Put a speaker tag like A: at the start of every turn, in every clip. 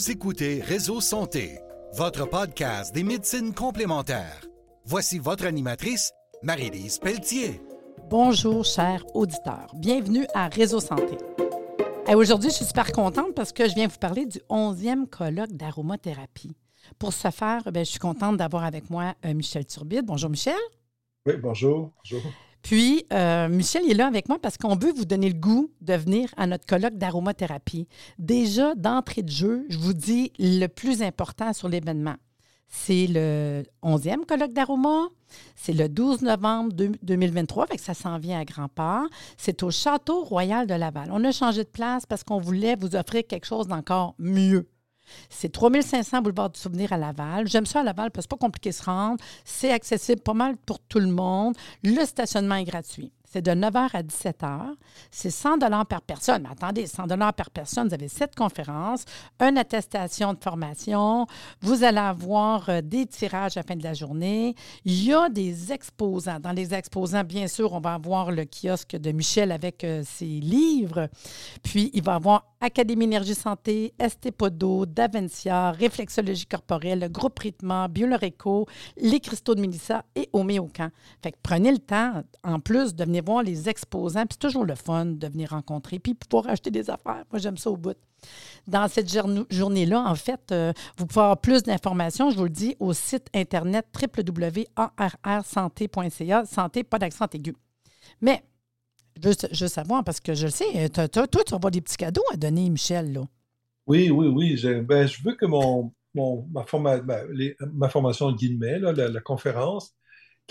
A: Vous écoutez Réseau Santé, votre podcast des médecines complémentaires. Voici votre animatrice, Marie-Lise Pelletier.
B: Bonjour, chers auditeurs. Bienvenue à Réseau Santé. Aujourd'hui, je suis super contente parce que je viens vous parler du 11e colloque d'aromathérapie. Pour ce faire, ben, je suis contente d'avoir avec moi euh, Michel Turbide. Bonjour, Michel.
C: Oui, bonjour. bonjour.
B: Puis, euh, Michel est là avec moi parce qu'on veut vous donner le goût de venir à notre colloque d'aromathérapie. Déjà, d'entrée de jeu, je vous dis le plus important sur l'événement. C'est le 11e colloque d'aroma. C'est le 12 novembre 2023, fait que ça s'en vient à grand pas. C'est au Château Royal de Laval. On a changé de place parce qu'on voulait vous offrir quelque chose d'encore mieux. C'est 3500 boulevard du Souvenir à Laval. J'aime ça à Laval parce que c'est pas compliqué de se rendre. C'est accessible pas mal pour tout le monde. Le stationnement est gratuit. C'est de 9h à 17h. C'est 100 par personne. Mais attendez, 100 par personne, vous avez sept conférences, une attestation de formation. Vous allez avoir euh, des tirages à la fin de la journée. Il y a des exposants. Dans les exposants, bien sûr, on va avoir le kiosque de Michel avec euh, ses livres. Puis, il va avoir Académie Énergie Santé, Estepodo, Davencia, Réflexologie corporelle, Groupe Rythme, Bioloreco, les cristaux de Mélissa et Homéocan. Fait que prenez le temps, en plus, de venir voir les exposants. Puis c'est toujours le fun de venir rencontrer, puis pouvoir acheter des affaires. Moi, j'aime ça au bout. Dans cette journée-là, en fait, euh, vous pouvez avoir plus d'informations, je vous le dis, au site internet www.arrsanté.ca, santé, pas d'accent aigu. Mais, je, veux savoir, parce que je le sais, toi, tu vas avoir des petits cadeaux à donner, Michel, là.
C: Oui, oui, oui. Je, ben, je veux que mon, ma, forma, ben, ma formation, guillemets, là, la, conférence,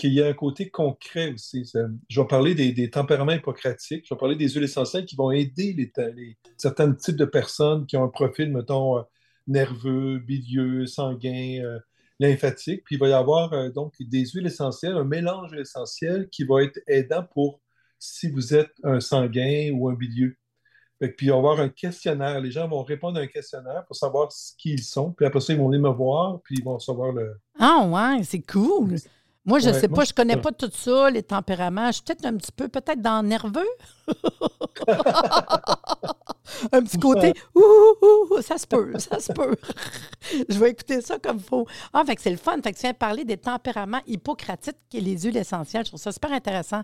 C: qu'il y a un côté concret aussi. Je vais parler des, tempéraments hippocratiques, je vais parler des huiles essentielles qui vont aider les, certains types de personnes qui ont un profil, mettons, euh, nerveux, bilieux, sanguin, euh, lymphatique. Puis il va y avoir euh, donc des huiles essentielles, un mélange essentiel qui va être aidant pour si vous êtes un sanguin ou un bilieux. Puis il va y avoir un questionnaire. Les gens vont répondre à un questionnaire pour savoir ce qu'ils sont. Puis après ça, ils vont venir me voir, puis ils vont recevoir le.
B: Ah ouais, c'est cool. Moi, je ne sais pas, je ne connais pas tout ça, les tempéraments. Je suis peut-être un petit peu, peut-être dans nerveux. un petit côté, ouh, ça se peut, ça se peut. je vais écouter ça comme il faut. Ah, fait que c'est le fun. Fait que tu viens parler des tempéraments hippocratiques qui est les huiles essentielles. Je trouve ça super intéressant.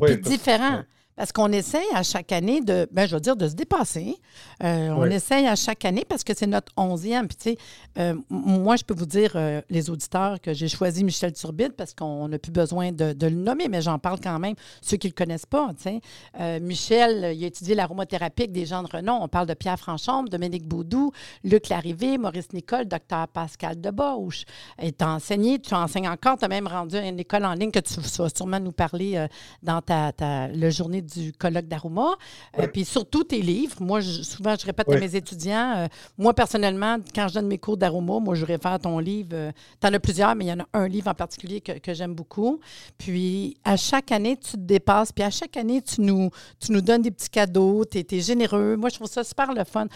B: Puis différent. Parce qu'on essaye à chaque année de, ben, je veux dire, de se dépasser. Euh, on essaye à chaque année parce que c'est notre onzième. Puis, tu sais, euh, moi, je peux vous dire, euh, les auditeurs, que j'ai choisi Michel Turbide parce qu'on n'a plus besoin de, le nommer, mais j'en parle quand même, ceux qui ne le connaissent pas. Tu sais. Michel, il a étudié l'aromathérapie avec des gens de renom. On parle de Pierre Franchombe, Dominique Baudou, Luc Larrivé, Maurice Nicole, docteur Pascal Debauche. Et tu as enseigné, tu enseignes encore, tu as même rendu une école en ligne que tu vas sûrement nous parler dans ta, ta, le journée du colloque d'Aruma. Euh, puis surtout tes livres. Moi, souvent, je répète à mes étudiants, euh, moi, personnellement, quand je donne mes cours d'Aruma, moi, je réfère ton livre. Euh, tu en as plusieurs, mais il y en a un livre en particulier que, j'aime beaucoup. Puis à chaque année, tu te dépasses. Puis à chaque année, tu nous, tu nous donnes des petits cadeaux. Tu es, généreux. Moi, je trouve ça super le fun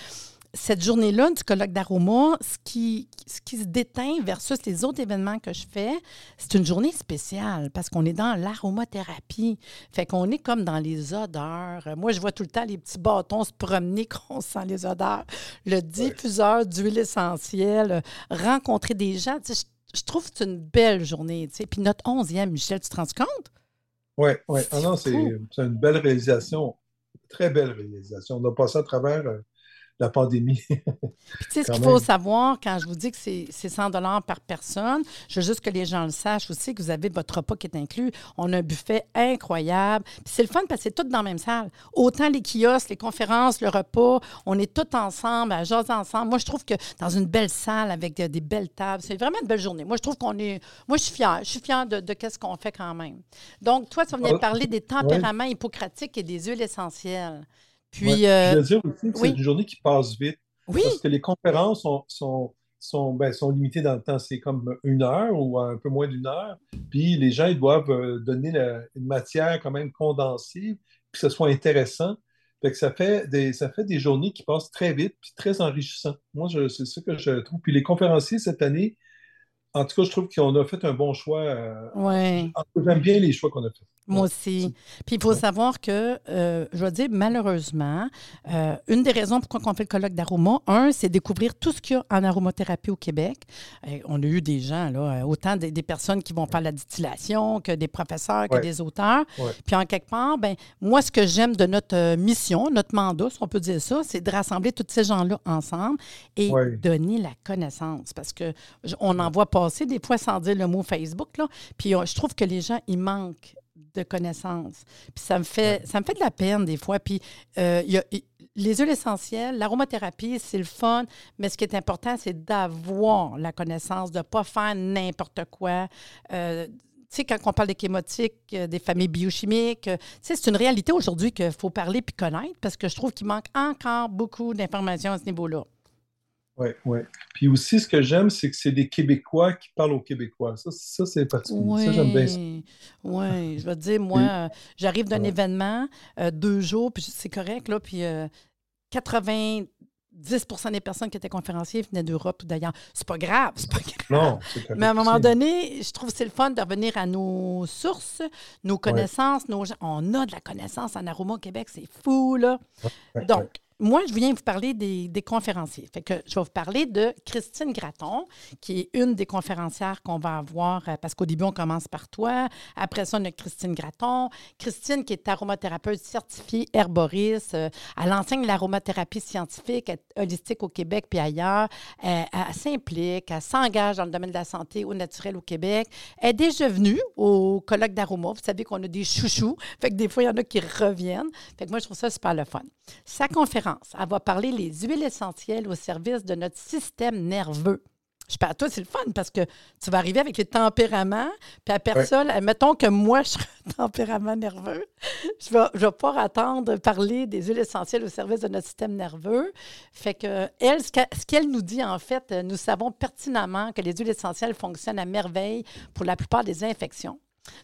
B: cette journée-là du colloque d'Aroma, ce qui, ce qui se déteint versus les autres événements que je fais, c'est une journée spéciale parce qu'on est dans l'aromathérapie. Fait qu'on est comme dans les odeurs. Moi, je vois tout le temps les petits bâtons se promener quand on sent les odeurs. Le diffuseur d'huile essentielle, rencontrer des gens. Je, trouve que c'est une belle journée. Puis notre onzième, Michel, tu te rends compte?
C: Oui, oui. Ah non, c'est une belle réalisation. Très belle réalisation. On a passé à travers euh, la pandémie.
B: tu sais, ce qu'il faut savoir quand je vous dis que c'est 100 par personne, je veux juste que les gens le sachent aussi, que vous avez votre repas qui est inclus. On a un buffet incroyable. Puis c'est le fun parce que c'est tout dans la même salle. Autant les kiosques, les conférences, le repas, on est tous ensemble, à jaser ensemble. Moi, je trouve que dans une belle salle avec des, belles tables, c'est vraiment une belle journée. Moi, je trouve qu'on est. Moi, je suis fière. Je suis fière de, de ce qu'on fait quand même. Donc, toi, tu venais de ah, parler des tempéraments hippocratiques et des huiles essentielles.
C: Puis, euh, je veux dire aussi que c'est une journée qui passe vite. Oui. Parce que les conférences sont, sont, sont, ben, sont limitées dans le temps. C'est comme une heure ou un peu moins d'une heure. Puis les gens ils doivent euh, donner une matière quand même condensée, puis que ce soit intéressant. Fait que ça fait des, ça fait des journées qui passent très vite puis très enrichissantes. Moi, c'est ça que je trouve. Puis les conférenciers cette année, en tout cas, je trouve qu'on a fait un bon choix. Euh,
B: oui.
C: J'aime bien les choix qu'on a fait.
B: Moi aussi. Puis il faut savoir que, euh, je vais dire, malheureusement, euh, une des raisons pourquoi on fait le colloque d'aroma, un, c'est découvrir tout ce qu'il y a en aromathérapie au Québec. on a eu des gens, là, euh, autant des, personnes qui vont faire la distillation que des professeurs, que des auteurs. Puis en quelque part, ben moi, ce que j'aime de notre mission, notre mandat, si on peut dire ça, c'est de rassembler tous ces gens-là ensemble et donner la connaissance. Parce que on en voit passer des fois sans dire le mot Facebook, là. Puis je trouve que les gens, ils manquent de connaissances. Puis ça me fait, ça me fait de la peine des fois. Puis euh, y a, les huiles essentielles, l'aromathérapie, c'est le fun, mais ce qui est important, c'est d'avoir la connaissance, de ne pas faire n'importe quoi. Euh, tu sais, quand on parle des chémotiques, euh, des familles biochimiques, c'est une réalité aujourd'hui qu'il faut parler puis connaître parce que je trouve qu'il manque encore beaucoup d'informations à ce niveau-là.
C: Oui, oui. Puis aussi, ce que j'aime, c'est que c'est des Québécois qui parlent aux Québécois. Ça, ça c'est particulier. Ça, j'aime bien ça.
B: Oui, je veux dire, moi, j'arrive d'un événement, euh, deux jours, puis c'est correct, là, puis 90% euh, des personnes qui étaient conférenciers venaient d'Europe ou d'ailleurs. C'est pas grave, c'est pas grave. Non, Mais à un moment donné, je trouve que c'est le fun de revenir à nos sources, nos connaissances. Nos... On a de la connaissance en aroma au Québec, c'est fou, là. Donc, moi, je viens vous parler des, conférenciers. Fait que je vais vous parler de Christine Graton, qui est une des conférencières qu'on va avoir, euh, parce qu'au début, on commence par toi. Après ça, on a Christine Graton. Christine, qui est aromathérapeute certifiée herboriste. Euh, elle enseigne l'aromathérapie scientifique, holistique au Québec puis ailleurs. Euh, elle, s'implique, elle s'engage dans le domaine de la santé au naturel au Québec. Elle est déjà venue au colloque d'aroma. Vous savez qu'on a des chouchous. Fait que des fois, il y en a qui reviennent. Fait que moi, je trouve ça super le fun. Sa conférence, elle va parler les huiles essentielles au service de notre système nerveux. Je parle, toi, c'est le fun parce que tu vas arriver avec les tempéraments, puis à personne, mettons que moi, je suis un tempérament nerveux, je ne vais, pas attendre parler des huiles essentielles au service de notre système nerveux. Fait que, elle, ce qu'elle nous dit, en fait, nous savons pertinemment que les huiles essentielles fonctionnent à merveille pour la plupart des infections.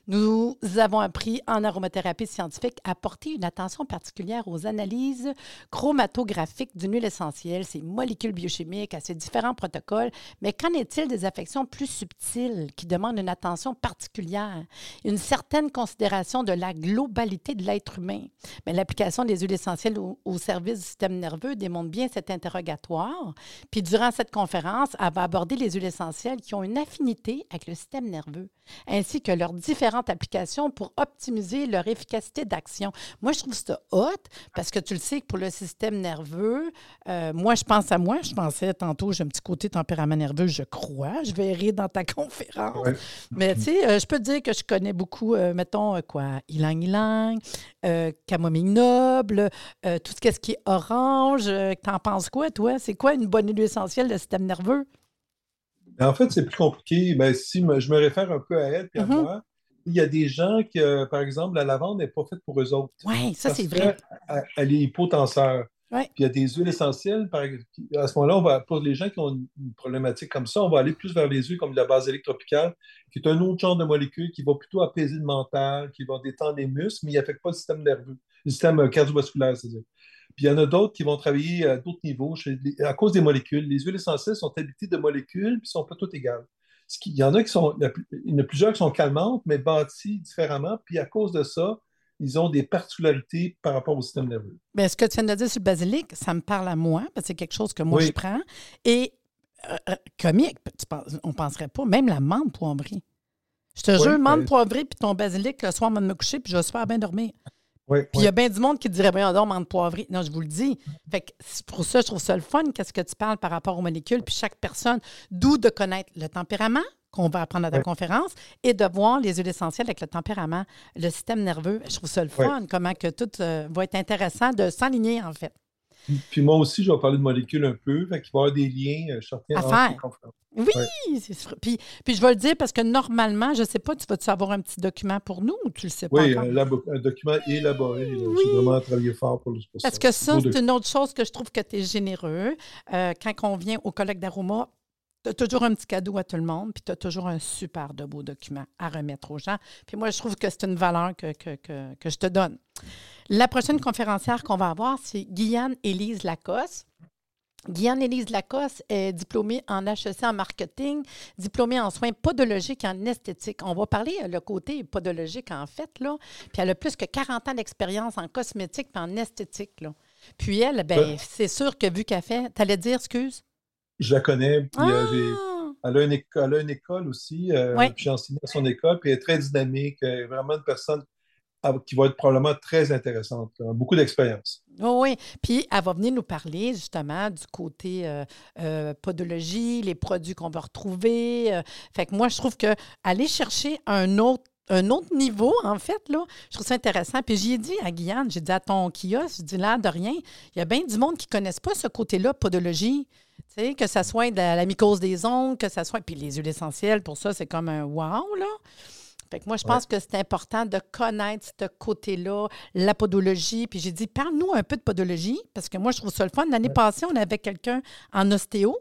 B: Nous avons appris en aromathérapie scientifique à porter une attention particulière aux analyses chromatographiques d'une huile essentielle, ses molécules biochimiques, à ses différents protocoles. Mais qu'en est-il des affections plus subtiles qui demandent une attention particulière, une certaine considération de la globalité de l'être humain? L'application des huiles essentielles au, au, service du système nerveux démontre bien cet interrogatoire. Puis durant cette conférence, elle va aborder les huiles essentielles qui ont une affinité avec le système nerveux, ainsi que leur différentes applications pour optimiser leur efficacité d'action. Moi, je trouve ça hot parce que tu le sais que pour le système nerveux, euh, moi, je pense à moi. Je pensais tantôt, j'ai un petit côté tempérament nerveux, je crois. Je verrai dans ta conférence. Mais tu sais, euh, je peux te dire que je connais beaucoup, euh, mettons, quoi, ylang-ylang, camomille noble, tout ce qui est orange. T'en penses quoi, toi? C'est quoi une bonne huile essentielle de système nerveux?
C: En fait, c'est plus compliqué. Mais si je me réfère un peu à elle et à mm-hmm. moi, il y a des gens que, par exemple, la lavande n'est pas faite pour eux autres.
B: Oui, ça, c'est vrai.
C: Elle est hypotenseur. Puis il y a des huiles essentielles. Par, à ce moment-là, on va, pour les gens qui ont une, problématique comme ça, on va aller plus vers les huiles comme la basilic tropicale, qui est un autre genre de molécule qui va plutôt apaiser le mental, qui va détendre les muscles, mais il n'affecte pas le système nerveux, le système euh, cardiovasculaire, c'est-à-dire. Puis il y en a d'autres qui vont travailler à d'autres niveaux à cause des molécules. Les huiles essentielles sont habitées de molécules, puis ne sont pas toutes égales. Il y en a qui sont, il y en a plusieurs qui sont calmantes, mais bâties différemment. Puis à cause de ça, ils ont des particularités par rapport au système nerveux.
B: Bien, ce que tu viens de dire sur le basilic, ça me parle à moi, parce que c'est quelque chose que moi je prends. Et euh, euh, comique, on ne penserait pas, même la menthe poivrée. Je te jure, menthe poivrée puis ton basilic, le soir, avant de me coucher, puis je vais super bien dormir. Puis il y a bien du monde qui dirait, bien, on menthe poivrée. Non, je vous le dis. Fait que pour ça, je trouve ça le fun, qu'est-ce que tu parles par rapport aux molécules, puis chaque personne, d'où de connaître le tempérament, qu'on va apprendre à ta conférence et de voir les huiles essentielles avec le tempérament, le système nerveux. Je trouve ça le fun, comment que tout euh, va être intéressant de s'aligner, en fait.
C: Puis moi aussi, je vais parler de molécules un peu. Fait qu'il va y avoir des liens euh, certains
B: à faire. Oui, puis, puis je vais le dire parce que normalement, je ne sais pas, tu vas-tu avoir un petit document pour nous ou tu le sais pas?
C: Oui, un, document élaboré. Oui. J'ai vraiment travaillé fort pour, pour
B: Parce que ça, c'est une autre chose que je trouve que tu es généreux. Euh, quand on vient au colloque d'Aroma, tu as toujours un petit cadeau à tout le monde, puis tu as toujours un super de beau document à remettre aux gens. Puis moi, je trouve que c'est une valeur que, que, que je te donne. La prochaine conférencière qu'on va avoir, c'est Guyane Élise Lacoste. Guyane-Élise Lacoste est diplômée en HEC en marketing, diplômée en soins podologiques et en esthétique. On va parler euh, le côté podologique, en fait, là. Puis elle a plus que 40 ans d'expérience en cosmétique et en esthétique, là. Puis elle, ben, c'est sûr que vu qu'elle fait... T'allais dire, excuse?
C: Je la connais. Puis, euh, ah! elle, a une école, elle a une école aussi. Euh, j'ai enseigné à son école. Puis elle est très dynamique. Elle est vraiment une personne qui va être probablement très intéressante. Beaucoup d'expérience.
B: oui, puis elle va venir nous parler justement du côté euh, euh, podologie, les produits qu'on va retrouver. Euh. fait que moi, je trouve que aller chercher un autre un autre niveau, en fait, là, je trouve ça intéressant. Puis j'y ai dit à Guyane, j'ai dit à ton kiosque, je dis là, de rien, il y a bien du monde qui ne connaissent pas ce côté-là, podologie. Que ça soit de la, la mycose des ongles, que ça soit. Puis les huiles essentielles, pour ça, c'est comme un wow, là. Fait que moi, je pense que c'est important de connaître ce côté-là, la podologie. Puis j'ai dit, parle-nous un peu de podologie, parce que moi, je trouve ça le fun. L'année passée, on avait quelqu'un en ostéo.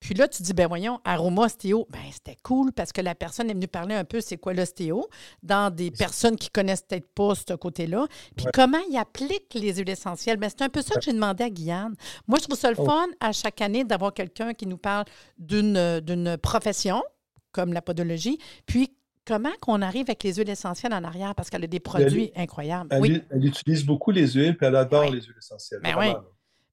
B: Puis là, tu dis, ben voyons, aroma ostéo, ben c'était cool parce que la personne est venue parler un peu c'est quoi l'ostéo dans des personnes qui connaissent peut-être pas ce côté-là. Puis comment il applique les huiles essentielles? Ben, c'est un peu ça que j'ai demandé à Guyane. Moi, je trouve ça le oh. fun à chaque année d'avoir quelqu'un qui nous parle d'une profession comme la podologie, puis Comment qu'on arrive avec les huiles essentielles en arrière? Parce qu'elle a des produits incroyables.
C: Elle, elle, utilise beaucoup les huiles, puis elle adore les huiles essentielles.
B: Ben oui.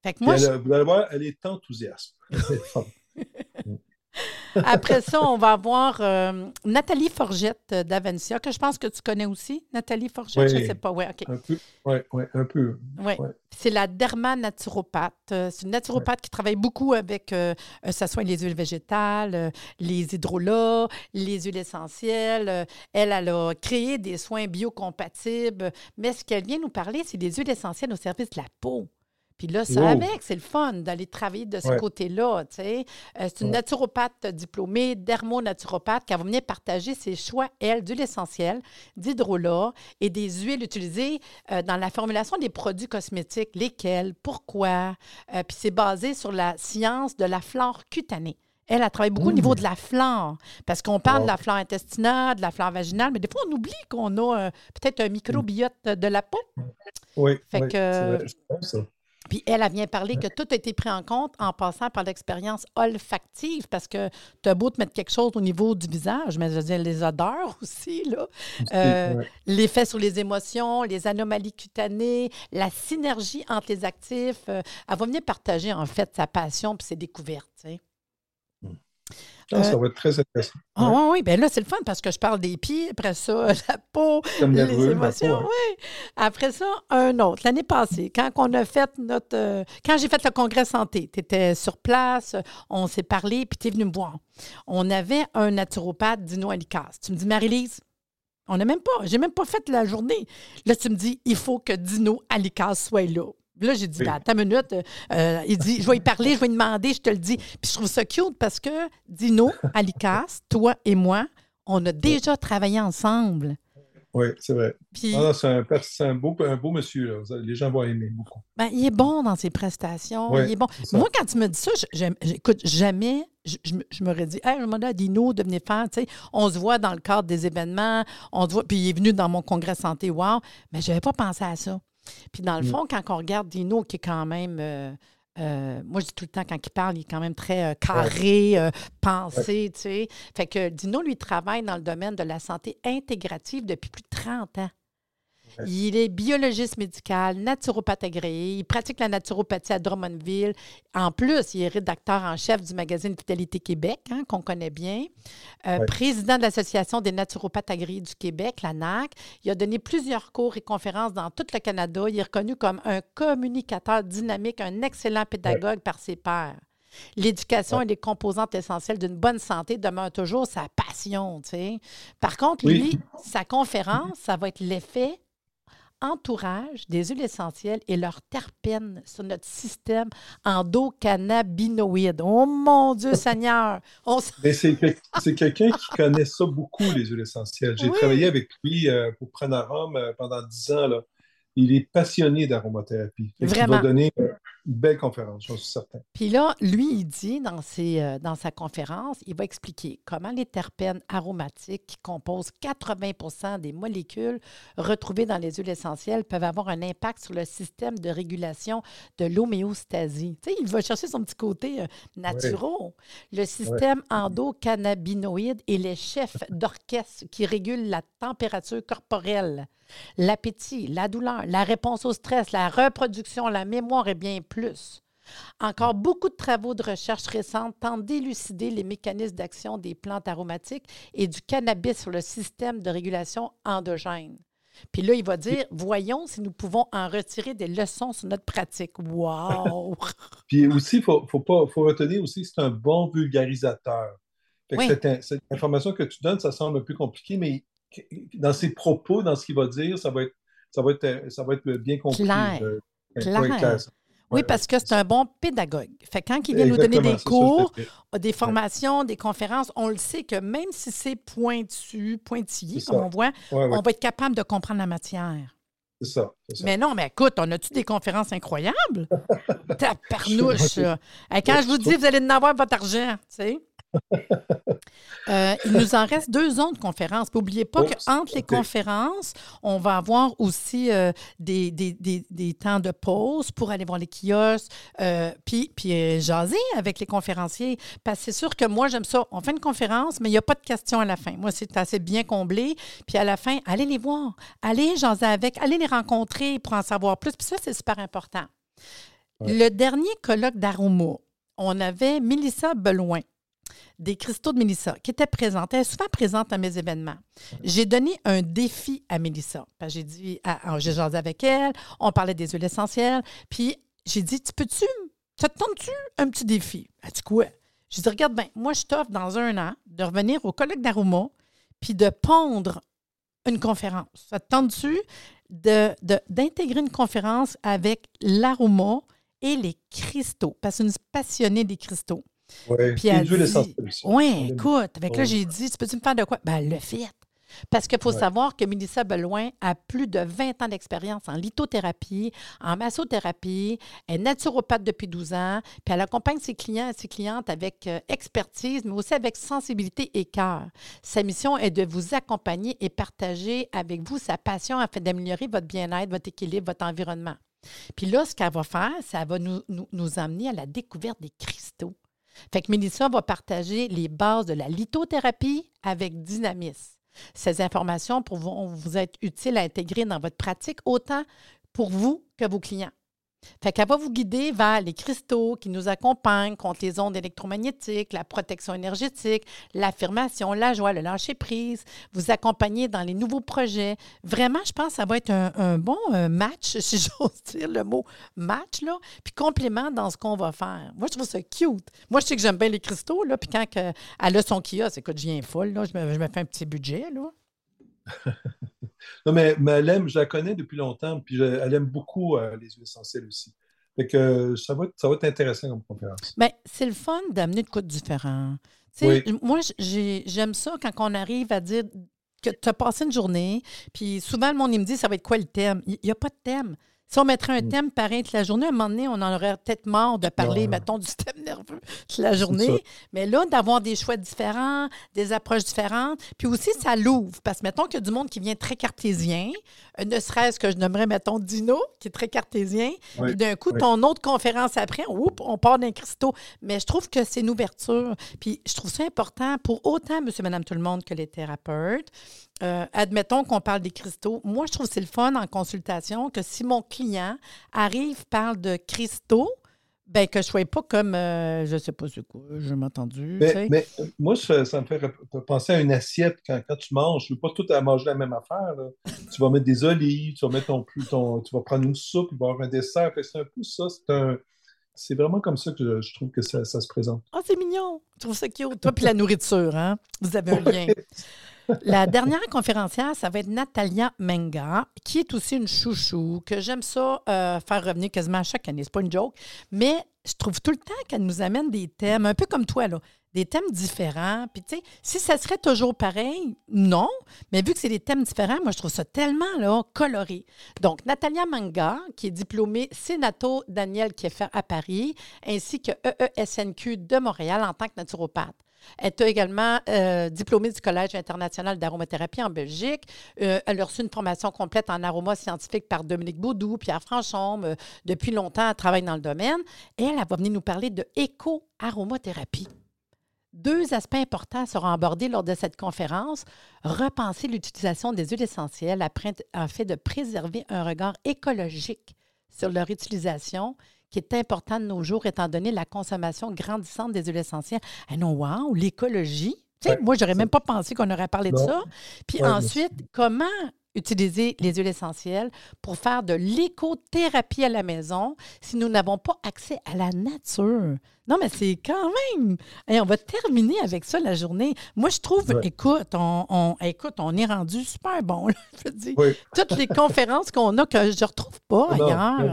B: Fait que moi,
C: elle, Vous allez voir, elle est enthousiaste.
B: Après ça, on va avoir euh, Nathalie Forgette euh, d'Avencia, que je pense que tu connais aussi. Nathalie Forgette, je ne sais pas. Ouais, OK.
C: Un peu. Oui, ouais, un peu.
B: Ouais. C'est la dermanaturopathe. Euh, c'est une naturopathe qui travaille beaucoup avec, euh, ça soit les huiles végétales, les hydrolats, les huiles essentielles. Elle, elle a créé des soins biocompatibles. Mais ce qu'elle vient nous parler, c'est des huiles essentielles au service de la peau. Puis là, ça avec, c'est le fun d'aller travailler de ce côté-là. Euh, c'est une naturopathe diplômée, dermonaturopathe, qui va venir partager ses choix, elle, d'huile essentielle, d'hydrolat et des huiles utilisées euh, dans la formulation des produits cosmétiques. Lesquels, pourquoi? Euh, puis c'est basé sur la science de la flore cutanée. Elle, a travaillé beaucoup au niveau de la flore, parce qu'on parle de la flore intestinale, de la flore vaginale, mais des fois, on oublie qu'on a peut-être un microbiote de la peau.
C: Oui, fait que, ça.
B: Puis elle, elle vient parler que tout a été pris en compte en passant par l'expérience olfactive, parce que tu as beau te mettre quelque chose au niveau du visage, mais je veux dire, les odeurs aussi, là. Euh, l'effet sur les émotions, les anomalies cutanées, la synergie entre les actifs. Euh, elle va venir partager, en fait, sa passion puis ses découvertes,
C: Ah, ça va être très intéressant.
B: Oui, oui. Bien là, c'est le fun parce que je parle des pieds, après ça, la peau, les émotions. Oui. Après ça, un autre. L'année passée, quand on a fait notre. Euh, quand j'ai fait le congrès santé, tu étais sur place, on s'est parlé, puis tu es venu me voir. On avait un naturopathe, Dino Alicas. Tu me dis, Marie-Lise, on n'a même pas, j'ai même pas fait la journée. Là, tu me dis, il faut que Dino Alicas soit là. Là, j'ai dit, oui. attends une minute. Euh, il dit, je vais y parler, je vais lui demander, je te le dis. Puis je trouve ça cute parce que Dino, Alicas, toi et moi, on a déjà travaillé ensemble.
C: Oui, c'est vrai. Ah, c'est un, beau, un beau monsieur. Les gens vont aimer beaucoup.
B: Ben, il est bon dans ses prestations. il est bon. Moi, quand tu me dis ça, j'écoute jamais. Je, je, m'aurais dit, hey, je à Dino de venir faire. Tu sais, on se voit dans le cadre des événements. On se voit, puis il est venu dans mon congrès santé. Wow! Mais je n'avais pas pensé à ça. Puis dans le mm. fond, quand on regarde Dino, qui est quand même. Euh, euh, moi, je dis tout le temps, quand il parle, il est quand même très euh, carré, pensé, tu sais. Fait que Dino, lui, travaille dans le domaine de la santé intégrative depuis plus de 30 ans. Il est biologiste médical, naturopathe agréé. Il pratique la naturopathie à Drummondville. En plus, il est rédacteur en chef du magazine Vitalité Québec, hein, qu'on connaît bien. Euh, président de l'Association des naturopathes agréés du Québec, la NAC. Il a donné plusieurs cours et conférences dans tout le Canada. Il est reconnu comme un communicateur dynamique, un excellent pédagogue par ses pairs. L'éducation et les composantes essentielles d'une bonne santé demeurent toujours sa passion. Par contre, lui, sa conférence, ça va être l'effet entourage des huiles essentielles et leurs terpènes sur notre système endocannabinoïde. Oh mon Dieu Seigneur!
C: c'est quelqu'un qui connaît ça beaucoup, les huiles essentielles. J'ai travaillé avec lui euh, pour Pranarum euh, pendant dix ans. Là. Il est passionné d'aromathérapie. Il va donner, euh, belle conférence, j'en suis certain.
B: Puis là, lui, il dit dans, ses, euh, dans sa conférence, il va expliquer comment les terpènes aromatiques qui composent 80% des molécules retrouvées dans les huiles essentielles peuvent avoir un impact sur le système de régulation de l'homéostasie. Tu sais, il va chercher son petit côté euh, naturel. Le système endocannabinoïde est les chefs d'orchestre qui régulent la température corporelle l'appétit, la douleur, la réponse au stress, la reproduction, la mémoire et bien plus. Encore beaucoup de travaux de recherche récentes tentent d'élucider les mécanismes d'action des plantes aromatiques et du cannabis sur le système de régulation endogène. Puis là, il va dire voyons si nous pouvons en retirer des leçons sur notre pratique. Wow!
C: Puis aussi, il faut, faut, faut retenir aussi que c'est un bon vulgarisateur. cette, cette, information que tu donnes, ça semble peu compliqué, mais dans ses propos, dans ce qu'il va dire, ça va être, ça va être, ça va être bien compris.
B: Clair. Euh, clair. Oui, parce que c'est un bon pédagogue. Fait quand il vient nous donner des cours, des formations, des conférences, on le sait que même si c'est pointu, pointillé, comme on voit, on va être capable de comprendre la matière.
C: C'est ça,
B: Mais non, mais écoute, on a-tu des conférences incroyables? Ta parnouche! Quand je vous dis, vous allez en avoir votre argent, tu sais. Euh, il nous en reste deux autres conférences. N'oubliez pas qu'entre les conférences, on va avoir aussi euh, des, des, temps de pause pour aller voir les kiosques, euh, puis, puis jaser avec les conférenciers. Parce que c'est sûr que moi, j'aime ça. On fait une conférence, mais il n'y a pas de questions à la fin. Moi, c'est assez bien comblé. Puis à la fin, allez les voir, allez jaser avec, allez les rencontrer pour en savoir plus. Puis ça, c'est super important. Le dernier colloque d'Aroma, on avait Mélissa Beloin des cristaux de Mélissa qui étaient présentes. Elle est souvent présente à mes événements. J'ai donné un défi à Mélissa. J'ai dit, j'ai jasé avec elle, on parlait des huiles essentielles, puis j'ai dit, tu peux-tu, ça te tente-tu un petit défi? Elle dit quoi? J'ai dit, regarde bien, moi, je t'offre dans un an de revenir au colloque d'Aroma puis de pondre une conférence. Ça te tente-tu d'intégrer une conférence avec l'aroma et les cristaux? Parce que une passionnée des cristaux.
C: Puis elle dit,
B: Oui, écoute, avec là, j'ai dit, tu peux-tu me faire de quoi? Ben, le fait. Parce qu'il faut savoir que Mélissa Beloin a plus de 20 ans d'expérience en lithothérapie, en massothérapie, elle est naturopathe depuis 12 ans, puis elle accompagne ses clients et ses clientes avec euh, expertise, mais aussi avec sensibilité et cœur. Sa mission est de vous accompagner et partager avec vous sa passion afin d'améliorer votre bien-être, votre équilibre, votre environnement. Puis là, ce qu'elle va faire, ça va nous, nous, nous amener à la découverte des cristaux. Fait que Mélissa va partager les bases de la lithothérapie avec dynamisme. Ces informations vont vous être utiles à intégrer dans votre pratique autant pour vous que vos clients. Fait qu'elle va vous guider vers les cristaux qui nous accompagnent contre les ondes électromagnétiques, la protection énergétique, l'affirmation, la joie, le lâcher-prise, vous accompagner dans les nouveaux projets. Vraiment, je pense que ça va être un, bon euh, match, si j'ose dire le mot match, là, puis complément dans ce qu'on va faire. Moi, je trouve ça cute. Moi, je sais que j'aime bien les cristaux, là, puis quand elle a son kiosque, écoute, je viens folle, là, je me, je me fais un petit budget, là.
C: Non, mais, elle aime, je la connais depuis longtemps, puis elle aime beaucoup euh, les huiles essentielles aussi. Fait que ça va, ça va être intéressant comme conférence.
B: Bien, c'est le fun d'amener de quoi de différent. Moi, j'aime ça quand on arrive à dire que tu as passé une journée, puis souvent le monde me dit ça va être quoi le thème? Il n'y a pas de thème. Si on mettrait un mm. thème pareil toute la journée, à un moment donné, on en aurait peut-être marre de parler, mettons, du système nerveux toute la journée. Mais là, d'avoir des choix différents, des approches différentes, puis aussi, ça l'ouvre. Parce que, mettons qu'il y a du monde qui vient très cartésien, euh, ne serait-ce que je nommerais, mettons, Dino, qui est très cartésien, puis d'un coup, ton autre conférence après, on part d'un cristaux. Mais je trouve que c'est une ouverture. Puis je trouve ça important pour autant monsieur, madame, tout le monde que les thérapeutes. Euh, admettons qu'on parle des cristaux. Moi, je trouve que c'est le fun en consultation que si mon client arrive, parle de cristaux, ben que je ne sois pas comme, euh, je ne sais pas ce quoi, je m'ai entendu.
C: Mais, euh, moi, ça, me fait penser à une assiette quand, tu manges. Tu ne veux pas tout à manger la même affaire. tu vas mettre des olives, tu vas mettre ton, ton tu vas prendre une soupe, tu vas avoir un dessert. C'est un peu ça. C'est un, c'est vraiment comme ça que je, trouve que ça, se présente.
B: Ah, c'est mignon. Je trouve ça cute. Toi, puis la nourriture, hein? Vous avez un lien. La dernière conférencière, ça va être Natalia Menga, qui est aussi une chouchou, que j'aime ça euh, faire revenir quasiment à chaque année. C'est pas une joke. Mais je trouve tout le temps qu'elle nous amène des thèmes, un peu comme toi, là, des thèmes différents. Puis, tu sais, si ça serait toujours pareil, non. Mais vu que c'est des thèmes différents, moi, je trouve ça tellement là, coloré. Donc, Natalia Manga, qui est diplômée Sénato Daniel Kieffer à Paris, ainsi que EESNQ de Montréal en tant que naturopathe. Elle est également euh, diplômée du Collège international d'aromathérapie en Belgique. Euh, elle a reçu une formation complète en aroma scientifique par Dominique Baudou, Pierre Franchon. Euh, depuis longtemps, elle travaille dans le domaine. Et elle, elle va venir nous parler de éco-aromathérapie. Deux aspects importants seront abordés lors de cette conférence. Repenser l'utilisation des huiles essentielles afin de préserver un regard écologique sur leur utilisation qui est important de nos jours étant donné la consommation grandissante des huiles essentielles. Ah non, wow, l'écologie. moi, je n'aurais même pas pensé qu'on aurait parlé de ça. Puis ensuite, comment utiliser les huiles essentielles pour faire de l'écothérapie à la maison si nous n'avons pas accès à la nature? Non, mais c'est quand même. Et on va terminer avec ça la journée. Moi, je trouve, écoute, on, écoute, on est rendu super bon. je veux dire, toutes les conférences qu'on a que je ne retrouve pas ailleurs.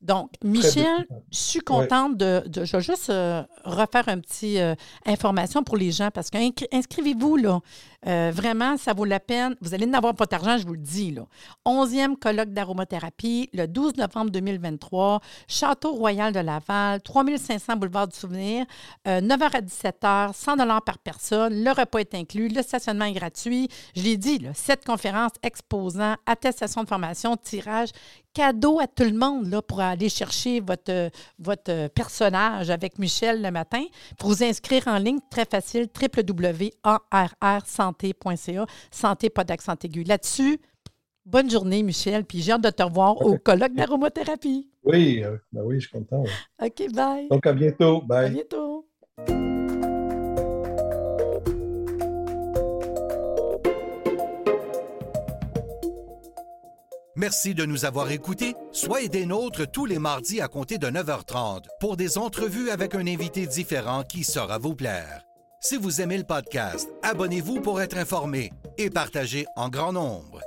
B: Donc, Michel, je suis contente de, Je vais juste euh, refaire un petit euh, information pour les gens parce que inscrivez-vous là. Euh, vraiment, ça vaut la peine. Vous allez n'avoir pas d'argent, je vous le dis. Là. 11e colloque d'aromathérapie, le 12 novembre 2023, Château Royal de Laval, 3000 500 boulevard du Souvenir, 9h euh, à 17h, 100 par personne. Le repas est inclus, le stationnement est gratuit. Je l'ai dit, cette conférence exposant, attestation de formation, tirage, cadeau à tout le monde là, pour aller chercher votre, votre personnage avec Michel le matin. Pour vous inscrire en ligne, très facile, www.arrsanté.ca, santé, pas d'accent aigu. Là-dessus, bonne journée, Michel, puis j'ai hâte de te revoir au colloque d'aromathérapie.
C: Oui, euh, ben oui, je suis content.
B: OK, bye.
C: Donc, à bientôt. Bye.
B: À bientôt.
A: Merci de nous avoir écoutés. Soyez des nôtres tous les mardis à compter de 9h30 pour des entrevues avec un invité différent qui saura vous plaire. Si vous aimez le podcast, abonnez-vous pour être informé et partagez en grand nombre.